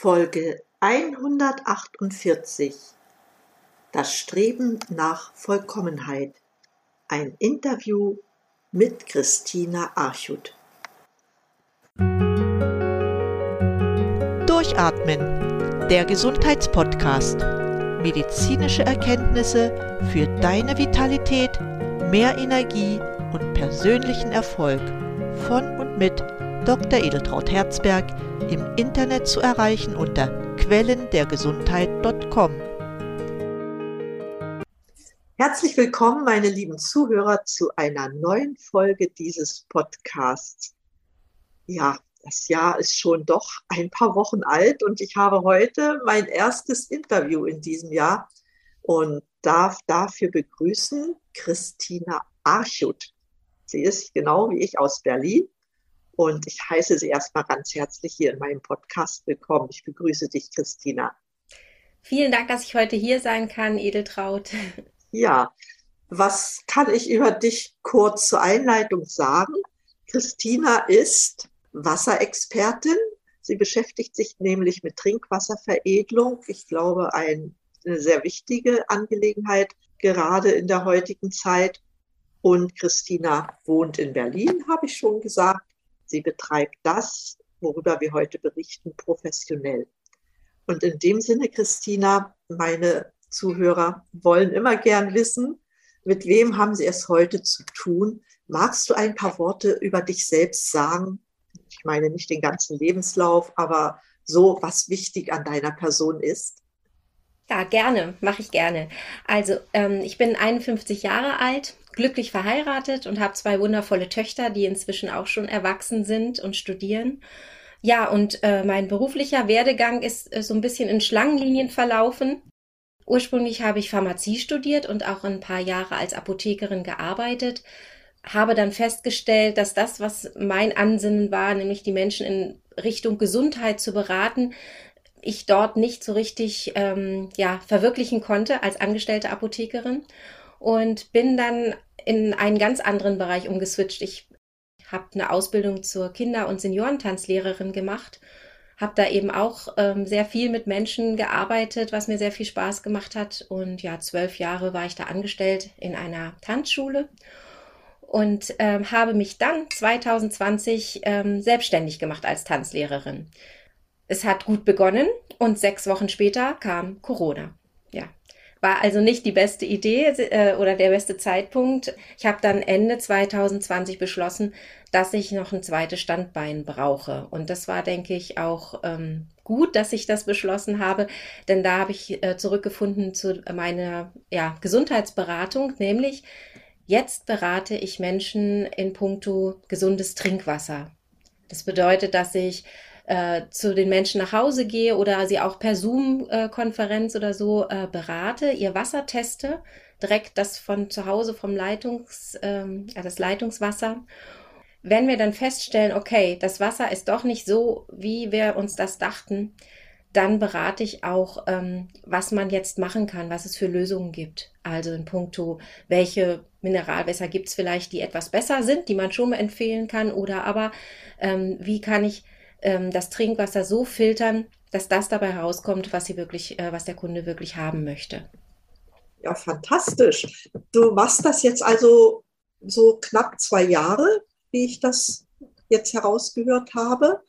Folge 148 Das Streben nach Vollkommenheit. Ein Interview mit Christina Archut. Durchatmen, der Gesundheitspodcast. Medizinische Erkenntnisse für deine Vitalität, mehr Energie und persönlichen Erfolg von und mit Dr. Edeltraut Herzberg im Internet zu erreichen unter quellendergesundheit.com. Herzlich willkommen, meine lieben Zuhörer, zu einer neuen Folge dieses Podcasts. Ja, das Jahr ist schon doch ein paar Wochen alt und ich habe heute mein erstes Interview in diesem Jahr und darf dafür begrüßen Christina Archut. Sie ist genau wie ich aus Berlin und ich heiße Sie erstmal ganz herzlich hier in meinem Podcast willkommen. Ich begrüße dich, Christina. Vielen Dank, dass ich heute hier sein kann, Edeltraut. Ja, was kann ich über dich kurz zur Einleitung sagen? Christina ist Wasserexpertin. Sie beschäftigt sich nämlich mit Trinkwasserveredelung. Ich glaube, eine sehr wichtige Angelegenheit, gerade in der heutigen Zeit. Und Christina wohnt in Berlin, habe ich schon gesagt. Sie betreibt das, worüber wir heute berichten, professionell. Und in dem Sinne, Christina, meine Zuhörer wollen immer gern wissen, mit wem haben Sie es heute zu tun? Magst du ein paar Worte über dich selbst sagen? Ich meine nicht den ganzen Lebenslauf, aber so, was wichtig an deiner Person ist. Ja, gerne, mache ich gerne. Also, ähm, ich bin 51 Jahre alt, glücklich verheiratet und habe zwei wundervolle Töchter, die inzwischen auch schon erwachsen sind und studieren. Ja, und äh, mein beruflicher Werdegang ist äh, so ein bisschen in Schlangenlinien verlaufen. Ursprünglich habe ich Pharmazie studiert und auch ein paar Jahre als Apothekerin gearbeitet, habe dann festgestellt, dass das, was mein Ansinnen war, nämlich die Menschen in Richtung Gesundheit zu beraten, ich dort nicht so richtig ähm, ja, verwirklichen konnte als angestellte Apothekerin und bin dann in einen ganz anderen Bereich umgeswitcht. Ich habe eine Ausbildung zur Kinder- und Seniorentanzlehrerin gemacht, habe da eben auch ähm, sehr viel mit Menschen gearbeitet, was mir sehr viel Spaß gemacht hat. Und ja, zwölf Jahre war ich da angestellt in einer Tanzschule und ähm, habe mich dann 2020 ähm, selbstständig gemacht als Tanzlehrerin. Es hat gut begonnen und sechs Wochen später kam Corona. War also nicht die beste Idee äh, oder der beste Zeitpunkt. Ich habe dann Ende 2020 beschlossen, dass ich noch ein zweites Standbein brauche. Und das war, denke ich, auch ähm, gut, dass ich das beschlossen habe, denn da habe ich äh, zurückgefunden zu meiner ja, Gesundheitsberatung, nämlich jetzt berate ich Menschen in puncto gesundes Trinkwasser. Das bedeutet, dass ich äh, zu den Menschen nach Hause gehe oder sie auch per Zoom-Konferenz oder so äh, berate, ihr Wasser teste, direkt das von zu Hause vom Leitungs, ähm, das Leitungswasser. Wenn wir dann feststellen, okay, das Wasser ist doch nicht so, wie wir uns das dachten, dann berate ich auch, ähm, was man jetzt machen kann, was es für Lösungen gibt. Also in puncto, welche Mineralwässer gibt es vielleicht, die etwas besser sind, die man schon empfehlen kann, oder aber ähm, wie kann ich ähm, das Trinkwasser so filtern, dass das dabei herauskommt, was sie wirklich, äh, was der Kunde wirklich haben möchte. Ja, fantastisch. Du machst das jetzt also so knapp zwei Jahre, wie ich das jetzt herausgehört habe.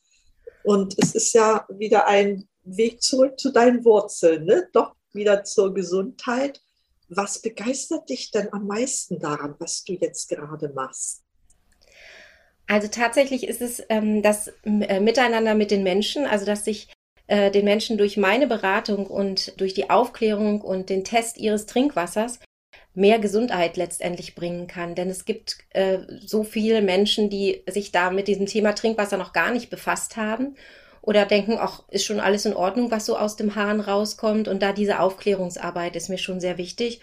Und es ist ja wieder ein Weg zurück zu deinen Wurzeln, ne? doch wieder zur Gesundheit. Was begeistert dich denn am meisten daran, was du jetzt gerade machst? Also tatsächlich ist es ähm, das äh, Miteinander mit den Menschen, also dass ich äh, den Menschen durch meine Beratung und durch die Aufklärung und den Test ihres Trinkwassers mehr Gesundheit letztendlich bringen kann. Denn es gibt äh, so viele Menschen, die sich da mit diesem Thema Trinkwasser noch gar nicht befasst haben oder denken, ach, ist schon alles in Ordnung, was so aus dem Hahn rauskommt. Und da diese Aufklärungsarbeit ist mir schon sehr wichtig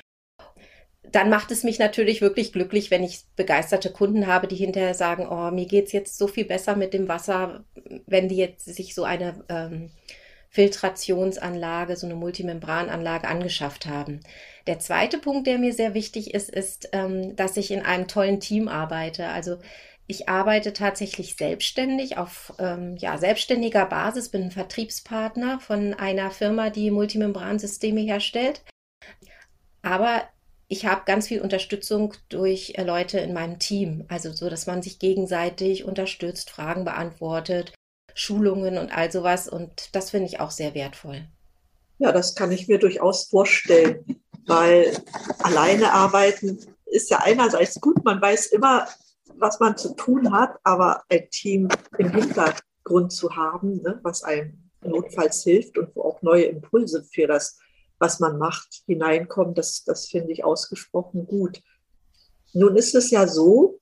dann macht es mich natürlich wirklich glücklich, wenn ich begeisterte Kunden habe, die hinterher sagen, oh, mir geht's jetzt so viel besser mit dem Wasser, wenn die jetzt sich so eine ähm, Filtrationsanlage, so eine Multimembrananlage angeschafft haben. Der zweite Punkt, der mir sehr wichtig ist, ist, ähm, dass ich in einem tollen Team arbeite. Also Ich arbeite tatsächlich selbstständig auf ähm, ja, selbstständiger Basis, bin ein Vertriebspartner von einer Firma, die Multimembransysteme herstellt. Aber ich habe ganz viel Unterstützung durch äh, Leute in meinem Team, also so, dass man sich gegenseitig unterstützt, Fragen beantwortet, Schulungen und all sowas. Und das finde ich auch sehr wertvoll. Ja, das kann ich mir durchaus vorstellen, weil alleine arbeiten ist ja einerseits gut, man weiß immer, was man zu tun hat, aber ein Team im Hintergrund zu haben, ne, was einem notfalls hilft und wo auch neue Impulse für das, was man macht, hineinkommen, das, das finde ich ausgesprochen gut. Nun ist es ja so,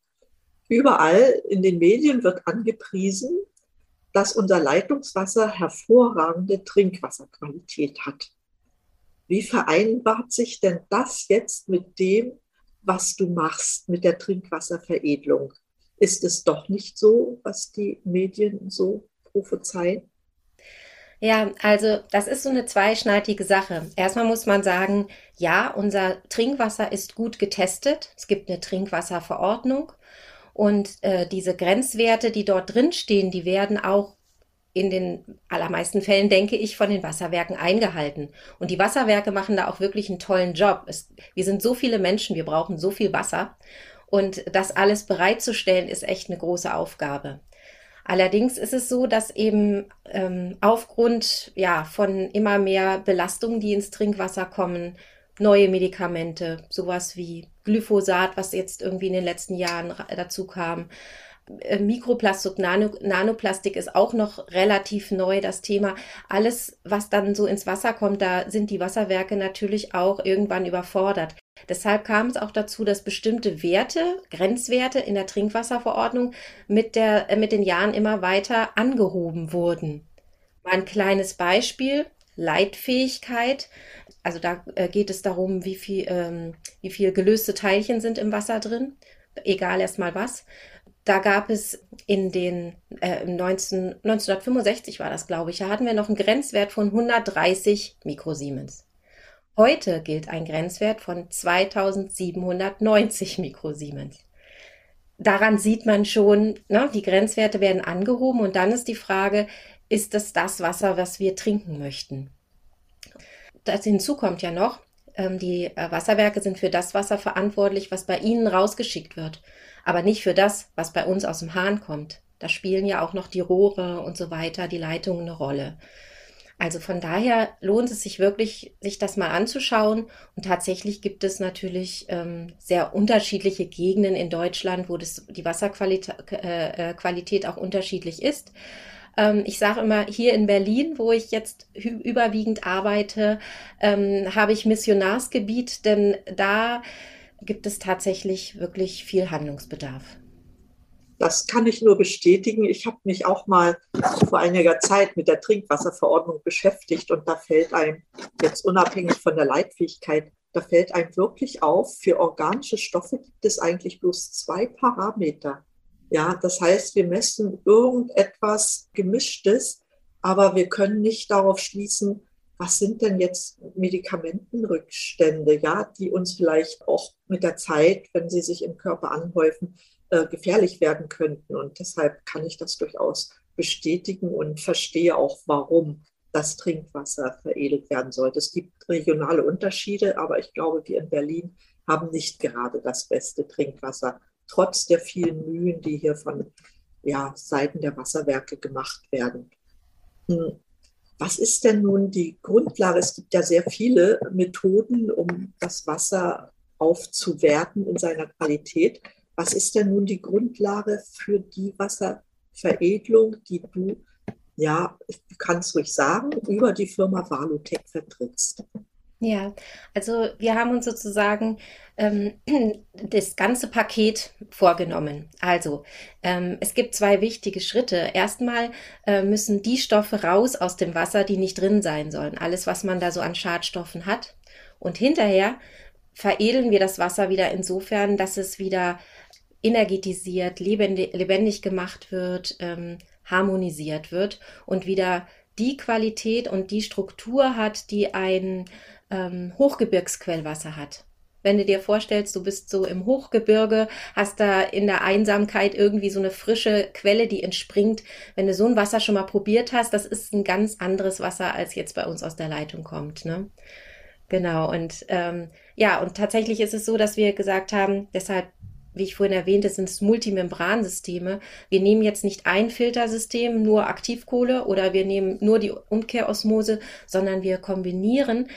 überall in den Medien wird angepriesen, dass unser Leitungswasser hervorragende Trinkwasserqualität hat. Wie vereinbart sich denn das jetzt mit dem, was du machst mit der Trinkwasserveredelung? Ist es doch nicht so, was die Medien so prophezeien? Ja, also das ist so eine zweischneidige Sache. Erstmal muss man sagen, ja, unser Trinkwasser ist gut getestet. Es gibt eine Trinkwasserverordnung und äh, diese Grenzwerte, die dort drin stehen, die werden auch in den allermeisten Fällen, denke ich, von den Wasserwerken eingehalten. Und die Wasserwerke machen da auch wirklich einen tollen Job. Es, wir sind so viele Menschen, wir brauchen so viel Wasser. Und das alles bereitzustellen, ist echt eine große Aufgabe. Allerdings ist es so, dass eben ähm, aufgrund ja, von immer mehr Belastungen, die ins Trinkwasser kommen, neue Medikamente, sowas wie Glyphosat, was jetzt irgendwie in den letzten Jahren dazu kam. Äh, Mikroplastik, Nano, Nanoplastik ist auch noch relativ neu, das Thema. Alles, was dann so ins Wasser kommt, da sind die Wasserwerke natürlich auch irgendwann überfordert. Deshalb kam es auch dazu, dass bestimmte Werte, Grenzwerte in der Trinkwasserverordnung mit, der, äh, mit den Jahren immer weiter angehoben wurden. Mal ein kleines Beispiel. Leitfähigkeit. Also da äh, geht es darum, wie viel, ähm, wie viel gelöste Teilchen sind im Wasser drin, egal erstmal was. Da gab es in den äh, 19, 1965 war das, glaube ich, da hatten wir noch einen Grenzwert von 130 Mikrosiemens. Heute gilt ein Grenzwert von 2790 Mikrosiemens. Daran sieht man schon, ne, die Grenzwerte werden angehoben und dann ist die Frage, ist das das Wasser, was wir trinken möchten. Das hinzu kommt ja noch, ähm, die äh, Wasserwerke sind für das Wasser verantwortlich, was bei ihnen rausgeschickt wird, aber nicht für das, was bei uns aus dem Hahn kommt. Da spielen ja auch noch die Rohre und so weiter, die Leitungen eine Rolle. Also von daher lohnt es sich wirklich, sich das mal anzuschauen. Und tatsächlich gibt es natürlich ähm, sehr unterschiedliche Gegenden in Deutschland, wo das, die Wasserqualität äh, äh Qualität auch unterschiedlich ist. Ähm, ich sage immer, hier in Berlin, wo ich jetzt überwiegend arbeite, ähm, habe ich Missionarsgebiet, denn da gibt es tatsächlich wirklich viel Handlungsbedarf. Das kann ich nur bestätigen. Ich habe mich auch mal vor einiger Zeit mit der Trinkwasserverordnung beschäftigt und da fällt einem jetzt unabhängig von der Leitfähigkeit, da fällt einem wirklich auf, für organische Stoffe gibt es eigentlich bloß zwei Parameter. Ja, das heißt, wir messen irgendetwas Gemischtes, aber wir können nicht darauf schließen, was sind denn jetzt Medikamentenrückstände, ja, die uns vielleicht auch mit der Zeit, wenn sie sich im Körper anhäufen, äh, gefährlich werden könnten. Und deshalb kann ich das durchaus bestätigen und verstehe auch, warum das Trinkwasser veredelt werden sollte. Es gibt regionale Unterschiede, aber ich glaube, wir in Berlin haben nicht gerade das beste Trinkwasser trotz der vielen Mühen, die hier von ja, Seiten der Wasserwerke gemacht werden. Hm. Was ist denn nun die Grundlage? Es gibt ja sehr viele Methoden, um das Wasser aufzuwerten in seiner Qualität. Was ist denn nun die Grundlage für die Wasserveredelung, die du, ja, kannst ruhig sagen, über die Firma Valutec vertrittst? Ja, also wir haben uns sozusagen ähm, das ganze Paket vorgenommen. Also ähm, es gibt zwei wichtige Schritte. Erstmal äh, müssen die Stoffe raus aus dem Wasser, die nicht drin sein sollen. Alles, was man da so an Schadstoffen hat. Und hinterher veredeln wir das Wasser wieder insofern, dass es wieder energetisiert, lebendig, gemacht wird, ähm, harmonisiert wird und wieder die Qualität und die Struktur hat, die ein ähm, Hochgebirgsquellwasser hat. Wenn du dir vorstellst, du bist so im Hochgebirge, hast da in der Einsamkeit irgendwie so eine frische Quelle, die entspringt. Wenn du so ein Wasser schon mal probiert hast, das ist ein ganz anderes Wasser, als jetzt bei uns aus der Leitung kommt. Ne? Genau. Und ähm, ja, und tatsächlich ist es so, dass wir gesagt haben, deshalb wie ich vorhin erwähnte, sind es Multimembransysteme. Wir nehmen jetzt nicht ein Filtersystem, nur Aktivkohle oder wir nehmen nur die Umkehrosmose, sondern wir kombinieren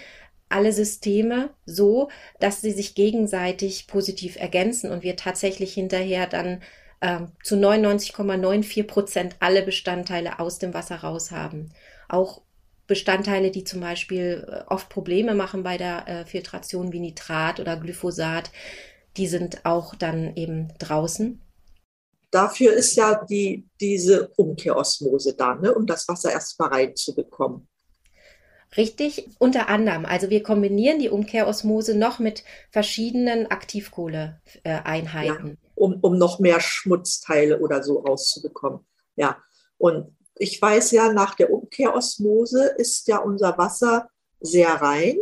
alle Systeme so, dass sie sich gegenseitig positiv ergänzen und wir tatsächlich hinterher dann ähm, zu 99,94 Prozent alle Bestandteile aus dem Wasser raus haben. Auch Bestandteile, die zum Beispiel äh, oft Probleme machen bei der äh, Filtration wie Nitrat oder Glyphosat, die sind auch dann eben draußen. Dafür ist ja die, diese Umkehrosmose da, ne, um das Wasser erstmal reinzubekommen. Richtig, unter anderem. Also wir kombinieren die Umkehrosmose noch mit verschiedenen Aktivkohleeinheiten. Ja, um, um noch mehr Schmutzteile oder so rauszubekommen. Ja, und ich weiß ja, nach der Umkehrosmose ist ja unser Wasser sehr rein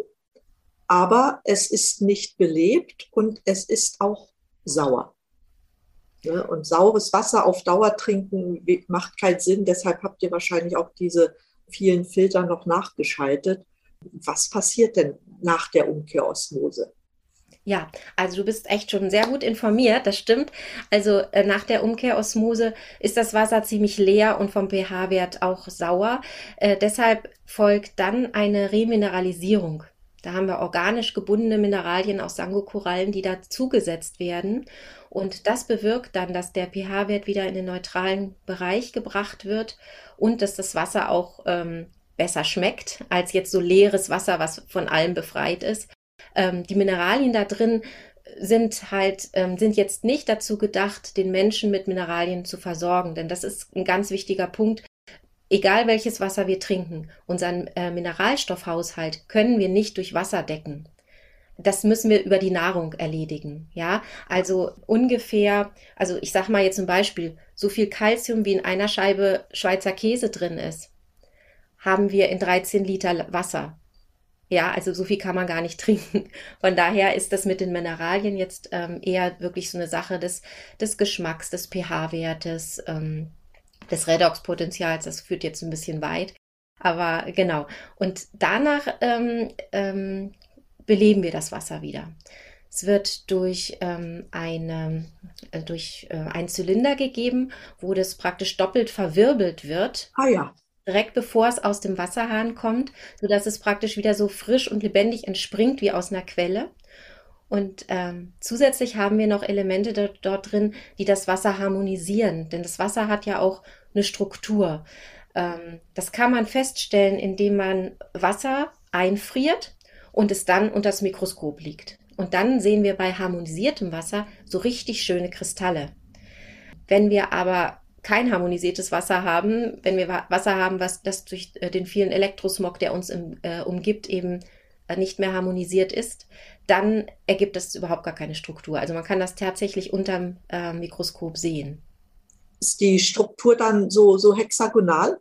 aber es ist nicht belebt und es ist auch sauer. Ne? Und saures Wasser auf Dauer trinken macht keinen Sinn. Deshalb habt ihr wahrscheinlich auch diese vielen Filter noch nachgeschaltet. Was passiert denn nach der Umkehrosmose? Ja, also du bist echt schon sehr gut informiert, das stimmt. Also äh, nach der Umkehrosmose ist das Wasser ziemlich leer und vom pH-Wert auch sauer. Äh, deshalb folgt dann eine Remineralisierung. Da haben wir organisch gebundene Mineralien aus Sangokorallen, die da zugesetzt werden. Und das bewirkt dann, dass der pH-Wert wieder in den neutralen Bereich gebracht wird und dass das Wasser auch ähm, besser schmeckt als jetzt so leeres Wasser, was von allem befreit ist. Ähm, die Mineralien da drin sind halt, ähm, sind jetzt nicht dazu gedacht, den Menschen mit Mineralien zu versorgen, denn das ist ein ganz wichtiger Punkt egal welches Wasser wir trinken, unseren äh, Mineralstoffhaushalt können wir nicht durch Wasser decken. Das müssen wir über die Nahrung erledigen, ja. Also ungefähr, also ich sag mal jetzt zum Beispiel, so viel Kalzium wie in einer Scheibe Schweizer Käse drin ist, haben wir in 13 Liter Wasser. Ja, also so viel kann man gar nicht trinken. Von daher ist das mit den Mineralien jetzt ähm, eher wirklich so eine Sache des, des Geschmacks, des pH-Wertes, ähm, des Redoxpotenzials. Das führt jetzt ein bisschen weit. Aber genau. Und danach ähm, ähm, beleben wir das Wasser wieder. Es wird durch, ähm, eine, äh, durch äh, einen Zylinder gegeben, wo das praktisch doppelt verwirbelt wird. Ah ja. Direkt bevor es aus dem Wasserhahn kommt, sodass es praktisch wieder so frisch und lebendig entspringt wie aus einer Quelle. Und ähm, zusätzlich haben wir noch Elemente dort, dort, drin, die das Wasser harmonisieren. Denn das Wasser hat ja auch eine Struktur. Ähm, das kann man feststellen, indem man Wasser einfriert und es dann unter das Mikroskop liegt. Und dann sehen wir bei harmonisiertem Wasser so richtig schöne Kristalle. Wenn wir aber kein harmonisiertes Wasser haben, wenn wir Wasser haben, was das durch äh, den vielen Elektrosmog, der uns im, äh, umgibt, eben äh, nicht mehr harmonisiert ist, dann ergibt es überhaupt gar keine Struktur. Also man kann das tatsächlich unterm äh, Mikroskop sehen. Ist die Struktur dann so, so hexagonal?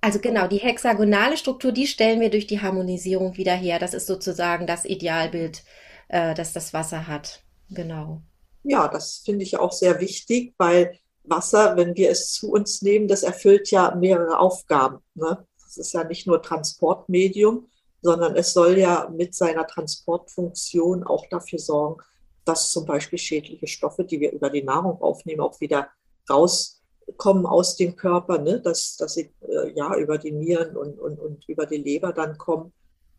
Also genau, die hexagonale Struktur, die stellen wir durch die Harmonisierung wieder her. Das ist sozusagen das Idealbild, äh, das das Wasser hat. Genau. Ja, das finde ich auch sehr wichtig, weil Wasser, wenn wir es zu uns nehmen, das erfüllt ja mehrere Aufgaben. Ne? Das ist ja nicht nur Transportmedium, sondern es soll ja mit seiner Transportfunktion auch dafür sorgen, dass zum Beispiel schädliche Stoffe, die wir über die Nahrung aufnehmen, auch wieder rauskommen aus dem Körper, ne? dass, dass sie äh, ja über die Nieren und, und, und über die Leber dann kommen.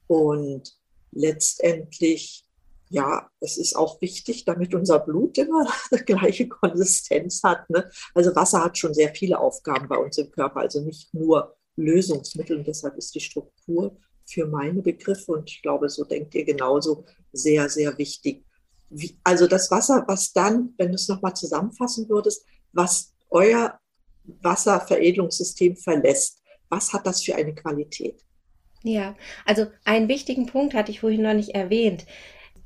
Und letztendlich, ja, es ist auch wichtig, damit unser Blut immer die gleiche Konsistenz hat. Ne? Also Wasser hat schon sehr viele Aufgaben bei uns im Körper, also nicht nur Lösungsmittel. Und deshalb ist die Struktur für meine Begriffe und ich glaube, so denkt ihr genauso sehr, sehr wichtig. Wie, also das Wasser, was dann, wenn du es nochmal zusammenfassen würdest, was euer Wasserveredelungssystem verlässt, was hat das für eine Qualität? Ja, also einen wichtigen Punkt hatte ich vorhin noch nicht erwähnt.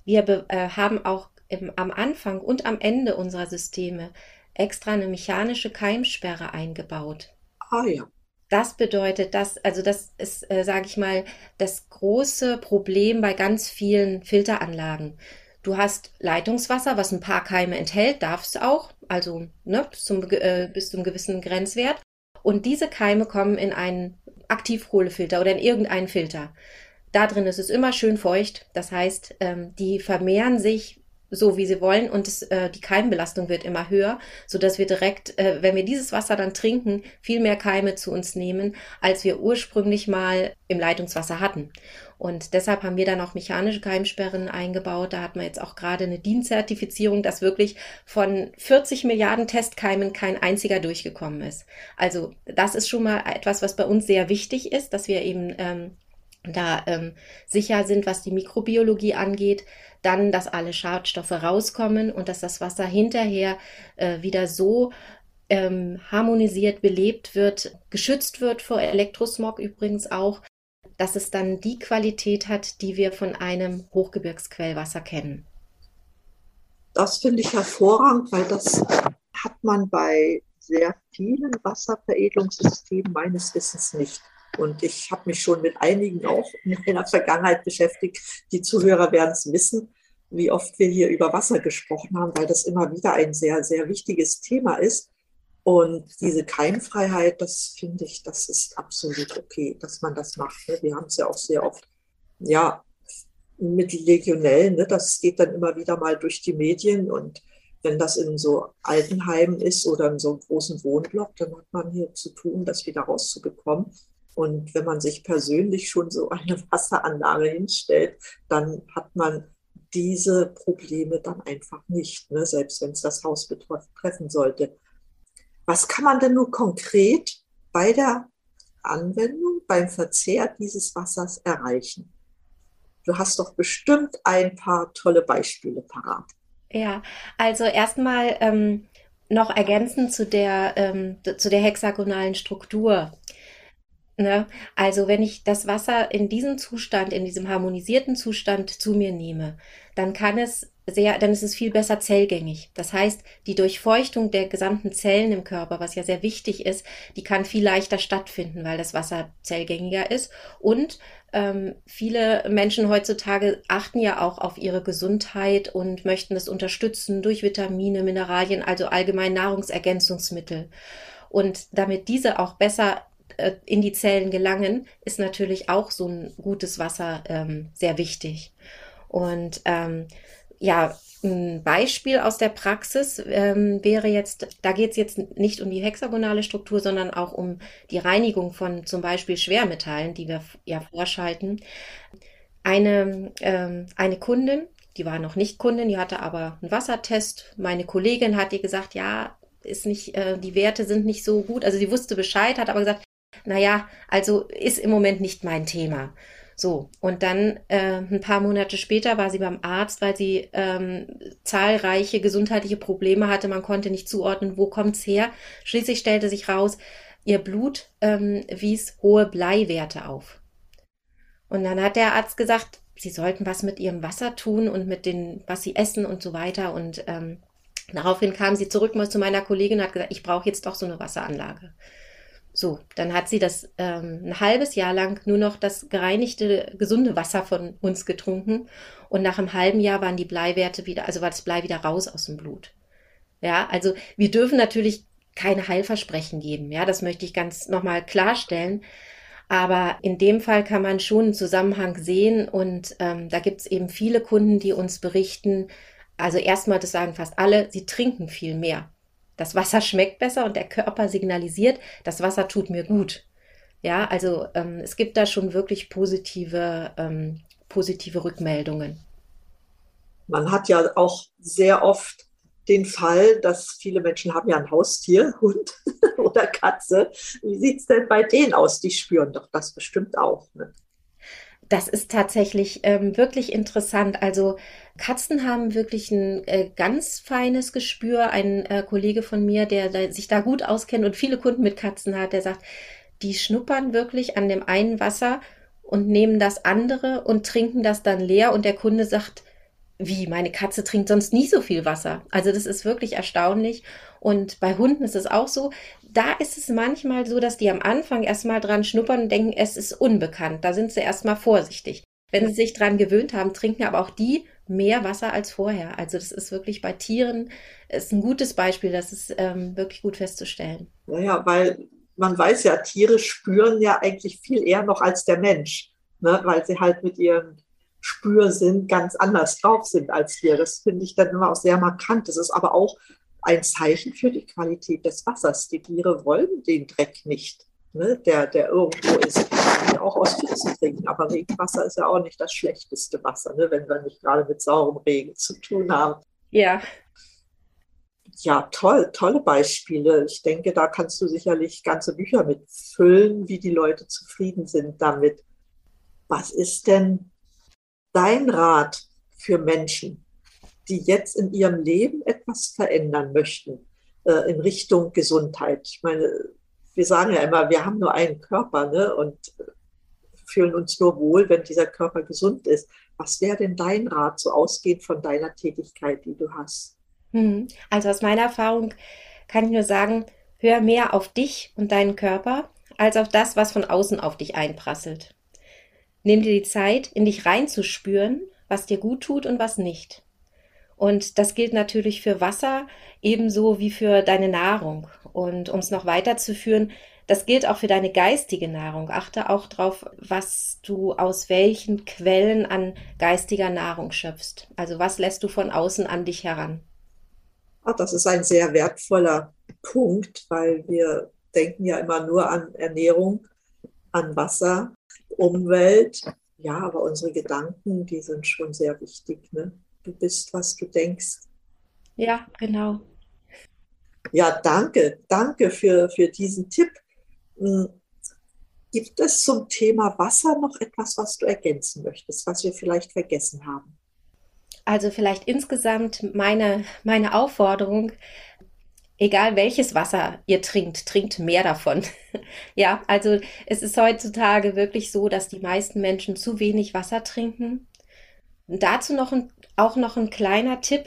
Wir äh, haben auch im, am Anfang und am Ende unserer Systeme extra eine mechanische Keimsperre eingebaut. Ah ja. Das bedeutet, dass, also das ist, äh, sage ich mal, das große Problem bei ganz vielen Filteranlagen. Du hast Leitungswasser, was ein paar Keime enthält, darfst auch, also ne, bis, zum, äh, bis zum gewissen Grenzwert. Und diese Keime kommen in einen Aktivkohlefilter oder in irgendeinen Filter. Da drin ist es immer schön feucht. Das heißt, ähm, die vermehren sich so wie sie wollen und es, äh, die Keimbelastung wird immer höher, so dass wir direkt, äh, wenn wir dieses Wasser dann trinken, viel mehr Keime zu uns nehmen, als wir ursprünglich mal im Leitungswasser hatten. Und deshalb haben wir dann auch mechanische Keimsperren eingebaut. Da hat man jetzt auch gerade eine DIN-Zertifizierung, dass wirklich von 40 Milliarden Testkeimen kein einziger durchgekommen ist. Also das ist schon mal etwas, was bei uns sehr wichtig ist, dass wir eben ähm, da ähm, sicher sind, was die Mikrobiologie angeht, dann, dass alle Schadstoffe rauskommen und dass das Wasser hinterher äh, wieder so ähm, harmonisiert belebt wird, geschützt wird vor Elektrosmog übrigens auch, dass es dann die Qualität hat, die wir von einem Hochgebirgsquellwasser kennen. Das finde ich hervorragend, weil das hat man bei sehr vielen Wasserveredelungssystemen meines Wissens nicht. Und ich habe mich schon mit einigen auch in meiner Vergangenheit beschäftigt. Die Zuhörer werden es wissen, wie oft wir hier über Wasser gesprochen haben, weil das immer wieder ein sehr, sehr wichtiges Thema ist. Und diese Keimfreiheit, das finde ich, das ist absolut okay, dass man das macht. Ne? Wir haben es ja auch sehr oft, ja, mit Legionellen, ne? das geht dann immer wieder mal durch die Medien und wenn das in so Altenheimen ist oder in so einem großen Wohnblock, dann hat man hier zu tun, das wieder rauszubekommen. Und wenn man sich persönlich schon so eine Wasseranlage hinstellt, dann hat man diese Probleme dann einfach nicht, ne? selbst wenn es das Haus betreffen sollte. Was kann man denn nur konkret bei der Anwendung, beim Verzehr dieses Wassers erreichen? Du hast doch bestimmt ein paar tolle Beispiele parat. Ja, also erstmal ähm, noch ergänzend zu der, ähm, zu der hexagonalen Struktur. Ne? Also wenn ich das Wasser in diesem Zustand, in diesem harmonisierten Zustand zu mir nehme, dann kann es sehr, dann ist es viel besser zellgängig. Das heißt, die Durchfeuchtung der gesamten Zellen im Körper, was ja sehr wichtig ist, die kann viel leichter stattfinden, weil das Wasser zellgängiger ist. Und ähm, viele Menschen heutzutage achten ja auch auf ihre Gesundheit und möchten das unterstützen durch Vitamine, Mineralien, also allgemein Nahrungsergänzungsmittel. Und damit diese auch besser in die Zellen gelangen, ist natürlich auch so ein gutes Wasser ähm, sehr wichtig. Und ähm, ja, ein Beispiel aus der Praxis ähm, wäre jetzt, da geht es jetzt nicht um die hexagonale Struktur, sondern auch um die Reinigung von zum Beispiel Schwermetallen, die wir ja vorschalten. Eine, ähm, eine Kundin, die war noch nicht Kundin, die hatte aber einen Wassertest. Meine Kollegin hat ihr gesagt, ja, ist nicht, äh, die Werte sind nicht so gut. Also sie wusste Bescheid, hat aber gesagt, naja, also ist im Moment nicht mein Thema. So, und dann äh, ein paar Monate später war sie beim Arzt, weil sie ähm, zahlreiche gesundheitliche Probleme hatte. Man konnte nicht zuordnen, wo kommt's her. Schließlich stellte sich raus, ihr Blut ähm, wies hohe Bleiwerte auf. Und dann hat der Arzt gesagt, sie sollten was mit ihrem Wasser tun und mit dem, was sie essen und so weiter. Und ähm, daraufhin kam sie zurück mal zu meiner Kollegin und hat gesagt, ich brauche jetzt doch so eine Wasseranlage. So, dann hat sie das ähm, ein halbes Jahr lang nur noch das gereinigte, gesunde Wasser von uns getrunken. Und nach einem halben Jahr waren die Bleiwerte wieder, also war das Blei wieder raus aus dem Blut. Ja, also wir dürfen natürlich keine Heilversprechen geben. Ja, das möchte ich ganz nochmal klarstellen. Aber in dem Fall kann man schon einen Zusammenhang sehen und ähm, da gibt es eben viele Kunden, die uns berichten, also erstmal, das sagen fast alle, sie trinken viel mehr. Das Wasser schmeckt besser und der Körper signalisiert, das Wasser tut mir gut. Ja, also ähm, es gibt da schon wirklich positive, ähm, positive Rückmeldungen. Man hat ja auch sehr oft den Fall, dass viele Menschen haben ja ein Haustier, Hund oder Katze. Wie sieht es denn bei denen aus? Die spüren doch das bestimmt auch. Ne? Das ist tatsächlich ähm, wirklich interessant. Also Katzen haben wirklich ein äh, ganz feines Gespür. Ein äh, Kollege von mir, der, der sich da gut auskennt und viele Kunden mit Katzen hat, der sagt, die schnuppern wirklich an dem einen Wasser und nehmen das andere und trinken das dann leer. Und der Kunde sagt, wie, meine Katze trinkt sonst nie so viel Wasser. Also das ist wirklich erstaunlich. Und bei Hunden ist es auch so. Da ist es manchmal so, dass die am Anfang erstmal dran schnuppern und denken, es ist unbekannt. Da sind sie erstmal vorsichtig. Wenn sie sich dran gewöhnt haben, trinken aber auch die mehr Wasser als vorher. Also das ist wirklich bei Tieren ist ein gutes Beispiel. Das ist ähm, wirklich gut festzustellen. Naja, weil man weiß ja, Tiere spüren ja eigentlich viel eher noch als der Mensch, ne? weil sie halt mit ihren Spürsinn ganz anders drauf sind als wir. Das finde ich dann immer auch sehr markant. Das ist aber auch ein Zeichen für die Qualität des Wassers. Die Tiere wollen den Dreck nicht, ne, der, der irgendwo ist. Die auch aus Pfützen trinken. Aber Regenwasser ist ja auch nicht das schlechteste Wasser, ne, wenn wir nicht gerade mit saurem Regen zu tun haben. Ja. Ja, toll, tolle Beispiele. Ich denke, da kannst du sicherlich ganze Bücher mitfüllen, wie die Leute zufrieden sind damit. Was ist denn dein Rat für Menschen, die jetzt in ihrem Leben etwas verändern möchten äh, in Richtung Gesundheit? Ich meine, wir sagen ja immer, wir haben nur einen Körper ne? und fühlen uns nur wohl, wenn dieser Körper gesund ist. Was wäre denn dein Rat, so ausgehend von deiner Tätigkeit, die du hast? Hm. Also aus meiner Erfahrung kann ich nur sagen, hör mehr auf dich und deinen Körper als auf das, was von außen auf dich einprasselt. Nimm dir die Zeit, in dich reinzuspüren, was dir gut tut und was nicht. Und das gilt natürlich für Wasser ebenso wie für deine Nahrung. Und um es noch weiterzuführen, das gilt auch für deine geistige Nahrung. Achte auch darauf, was du aus welchen Quellen an geistiger Nahrung schöpfst. Also was lässt du von außen an dich heran? Ach, das ist ein sehr wertvoller Punkt, weil wir denken ja immer nur an Ernährung, an Wasser Umwelt. Ja, aber unsere Gedanken, die sind schon sehr wichtig. Ne? Du bist, was du denkst. Ja, genau. Ja, danke, danke für, für diesen Tipp. Hm, gibt es zum Thema Wasser noch etwas, was du ergänzen möchtest, was wir vielleicht vergessen haben? Also vielleicht insgesamt meine, meine Aufforderung, egal welches Wasser ihr trinkt, trinkt mehr davon. ja, also es ist heutzutage wirklich so, dass die meisten Menschen zu wenig Wasser trinken. Und dazu noch ein, auch noch ein kleiner Tipp.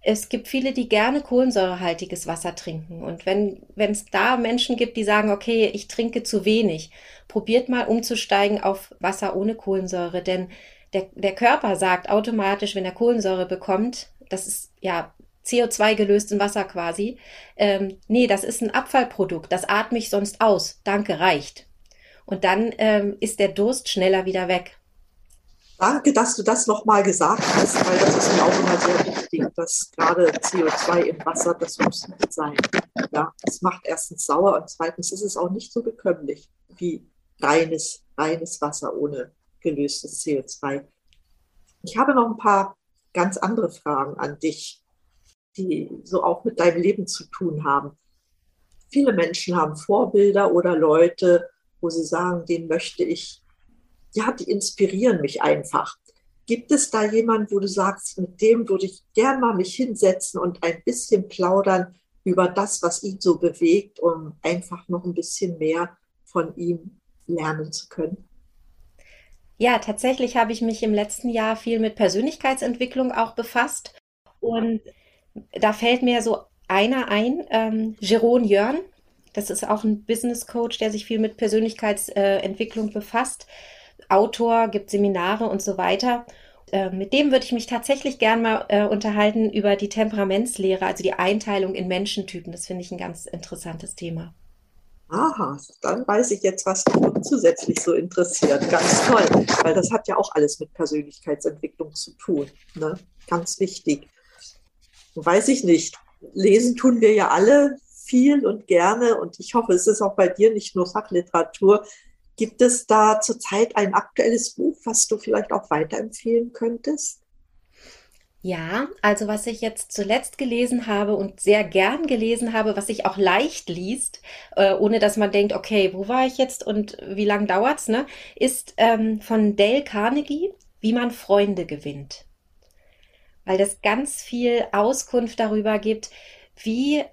Es gibt viele, die gerne kohlensäurehaltiges Wasser trinken. Und wenn es da Menschen gibt, die sagen, okay, ich trinke zu wenig, probiert mal umzusteigen auf Wasser ohne Kohlensäure. Denn der, der Körper sagt automatisch, wenn er Kohlensäure bekommt, das ist ja CO2 gelöst in Wasser quasi. Ähm, nee, das ist ein Abfallprodukt, das atme ich sonst aus. Danke, reicht. Und dann ähm, ist der Durst schneller wieder weg. Danke, dass du das nochmal gesagt hast, weil das ist mir auch immer sehr wichtig, dass gerade CO2 im Wasser, das muss nicht sein. Ja, es macht erstens sauer und zweitens ist es auch nicht so bekömmlich wie reines, reines Wasser ohne gelöstes CO2. Ich habe noch ein paar ganz andere Fragen an dich die so auch mit deinem Leben zu tun haben. Viele Menschen haben Vorbilder oder Leute, wo sie sagen, den möchte ich, ja, die inspirieren mich einfach. Gibt es da jemanden, wo du sagst, mit dem würde ich gern mal mich hinsetzen und ein bisschen plaudern über das, was ihn so bewegt, um einfach noch ein bisschen mehr von ihm lernen zu können? Ja, tatsächlich habe ich mich im letzten Jahr viel mit Persönlichkeitsentwicklung auch befasst und da fällt mir so einer ein, ähm, Jeroen Jörn. Das ist auch ein Business Coach, der sich viel mit Persönlichkeitsentwicklung befasst. Autor, gibt Seminare und so weiter. Äh, mit dem würde ich mich tatsächlich gern mal äh, unterhalten über die Temperamentslehre, also die Einteilung in Menschentypen. Das finde ich ein ganz interessantes Thema. Aha, dann weiß ich jetzt, was mich zusätzlich so interessiert. Ganz toll, weil das hat ja auch alles mit Persönlichkeitsentwicklung zu tun. Ne? Ganz wichtig weiß ich nicht. Lesen tun wir ja alle viel und gerne und ich hoffe, es ist auch bei dir nicht nur Fachliteratur. Gibt es da zurzeit ein aktuelles Buch, was du vielleicht auch weiterempfehlen könntest? Ja, also was ich jetzt zuletzt gelesen habe und sehr gern gelesen habe, was sich auch leicht liest, äh, ohne dass man denkt, okay, wo war ich jetzt und wie lange dauert's, ne, ist ähm, von Dale Carnegie, wie man Freunde gewinnt weil das ganz viel Auskunft darüber gibt, wie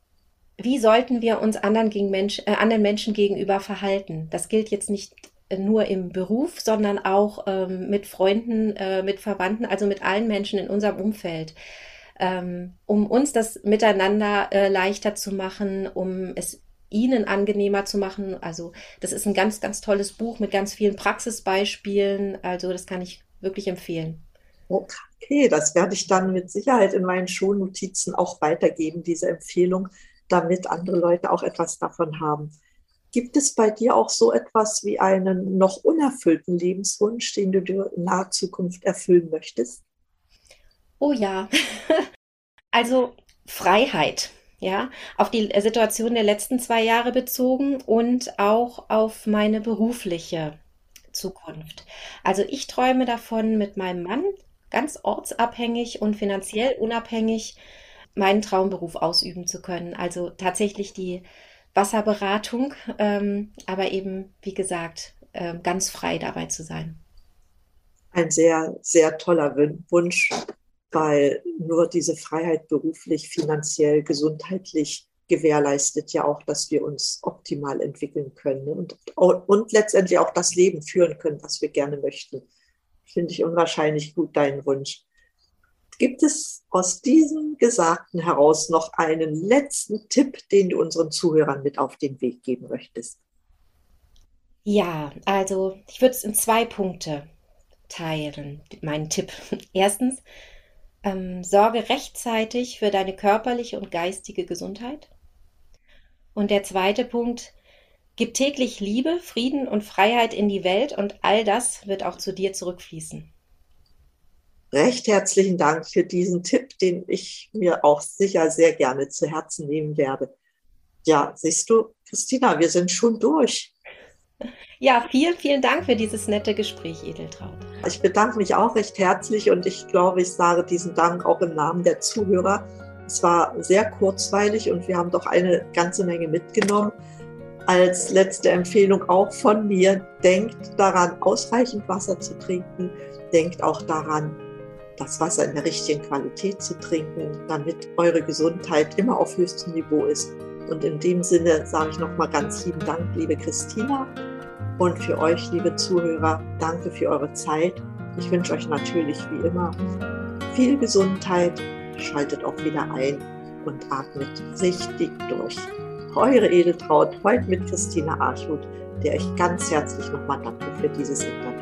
wie sollten wir uns anderen, gegen Mensch, äh, anderen Menschen gegenüber verhalten? Das gilt jetzt nicht nur im Beruf, sondern auch ähm, mit Freunden, äh, mit Verwandten, also mit allen Menschen in unserem Umfeld, ähm, um uns das miteinander äh, leichter zu machen, um es ihnen angenehmer zu machen. Also das ist ein ganz, ganz tolles Buch mit ganz vielen Praxisbeispielen. Also das kann ich wirklich empfehlen. Okay, das werde ich dann mit Sicherheit in meinen Schulnotizen auch weitergeben, diese Empfehlung, damit andere Leute auch etwas davon haben. Gibt es bei dir auch so etwas wie einen noch unerfüllten Lebenswunsch, den du dir in naher Zukunft erfüllen möchtest? Oh ja, also Freiheit, ja, auf die Situation der letzten zwei Jahre bezogen und auch auf meine berufliche Zukunft. Also ich träume davon, mit meinem Mann ganz ortsabhängig und finanziell unabhängig meinen Traumberuf ausüben zu können. Also tatsächlich die Wasserberatung, ähm, aber eben, wie gesagt, äh, ganz frei dabei zu sein. Ein sehr, sehr toller Wunsch, weil nur diese Freiheit beruflich, finanziell, gesundheitlich gewährleistet ja auch, dass wir uns optimal entwickeln können und, und letztendlich auch das Leben führen können, was wir gerne möchten. Finde ich unwahrscheinlich gut, deinen Wunsch. Gibt es aus diesem Gesagten heraus noch einen letzten Tipp, den du unseren Zuhörern mit auf den Weg geben möchtest? Ja, also ich würde es in zwei Punkte teilen, meinen Tipp. Erstens, ähm, sorge rechtzeitig für deine körperliche und geistige Gesundheit. Und der zweite Punkt, gib täglich Liebe, Frieden und Freiheit in die Welt und all das wird auch zu dir zurückfließen recht herzlichen Dank für diesen Tipp, den ich mir auch sicher sehr gerne zu Herzen nehmen werde. Ja, siehst du, Christina, wir sind schon durch. Ja, vielen, vielen Dank für dieses nette Gespräch, Edeltraut. Ich bedanke mich auch recht herzlich und ich glaube, ich sage diesen Dank auch im Namen der Zuhörer. Es war sehr kurzweilig und wir haben doch eine ganze Menge mitgenommen. Als letzte Empfehlung auch von mir, denkt daran, ausreichend Wasser zu trinken. Denkt auch daran, das Wasser in der richtigen Qualität zu trinken, damit eure Gesundheit immer auf höchstem Niveau ist. Und in dem Sinne sage ich nochmal ganz lieben Dank, liebe Christina. Und für euch, liebe Zuhörer, danke für eure Zeit. Ich wünsche euch natürlich wie immer viel Gesundheit. Schaltet auch wieder ein und atmet richtig durch. Eure Edeltraut, heute mit Christina Archut, der euch ganz herzlich nochmal danke für dieses Interview.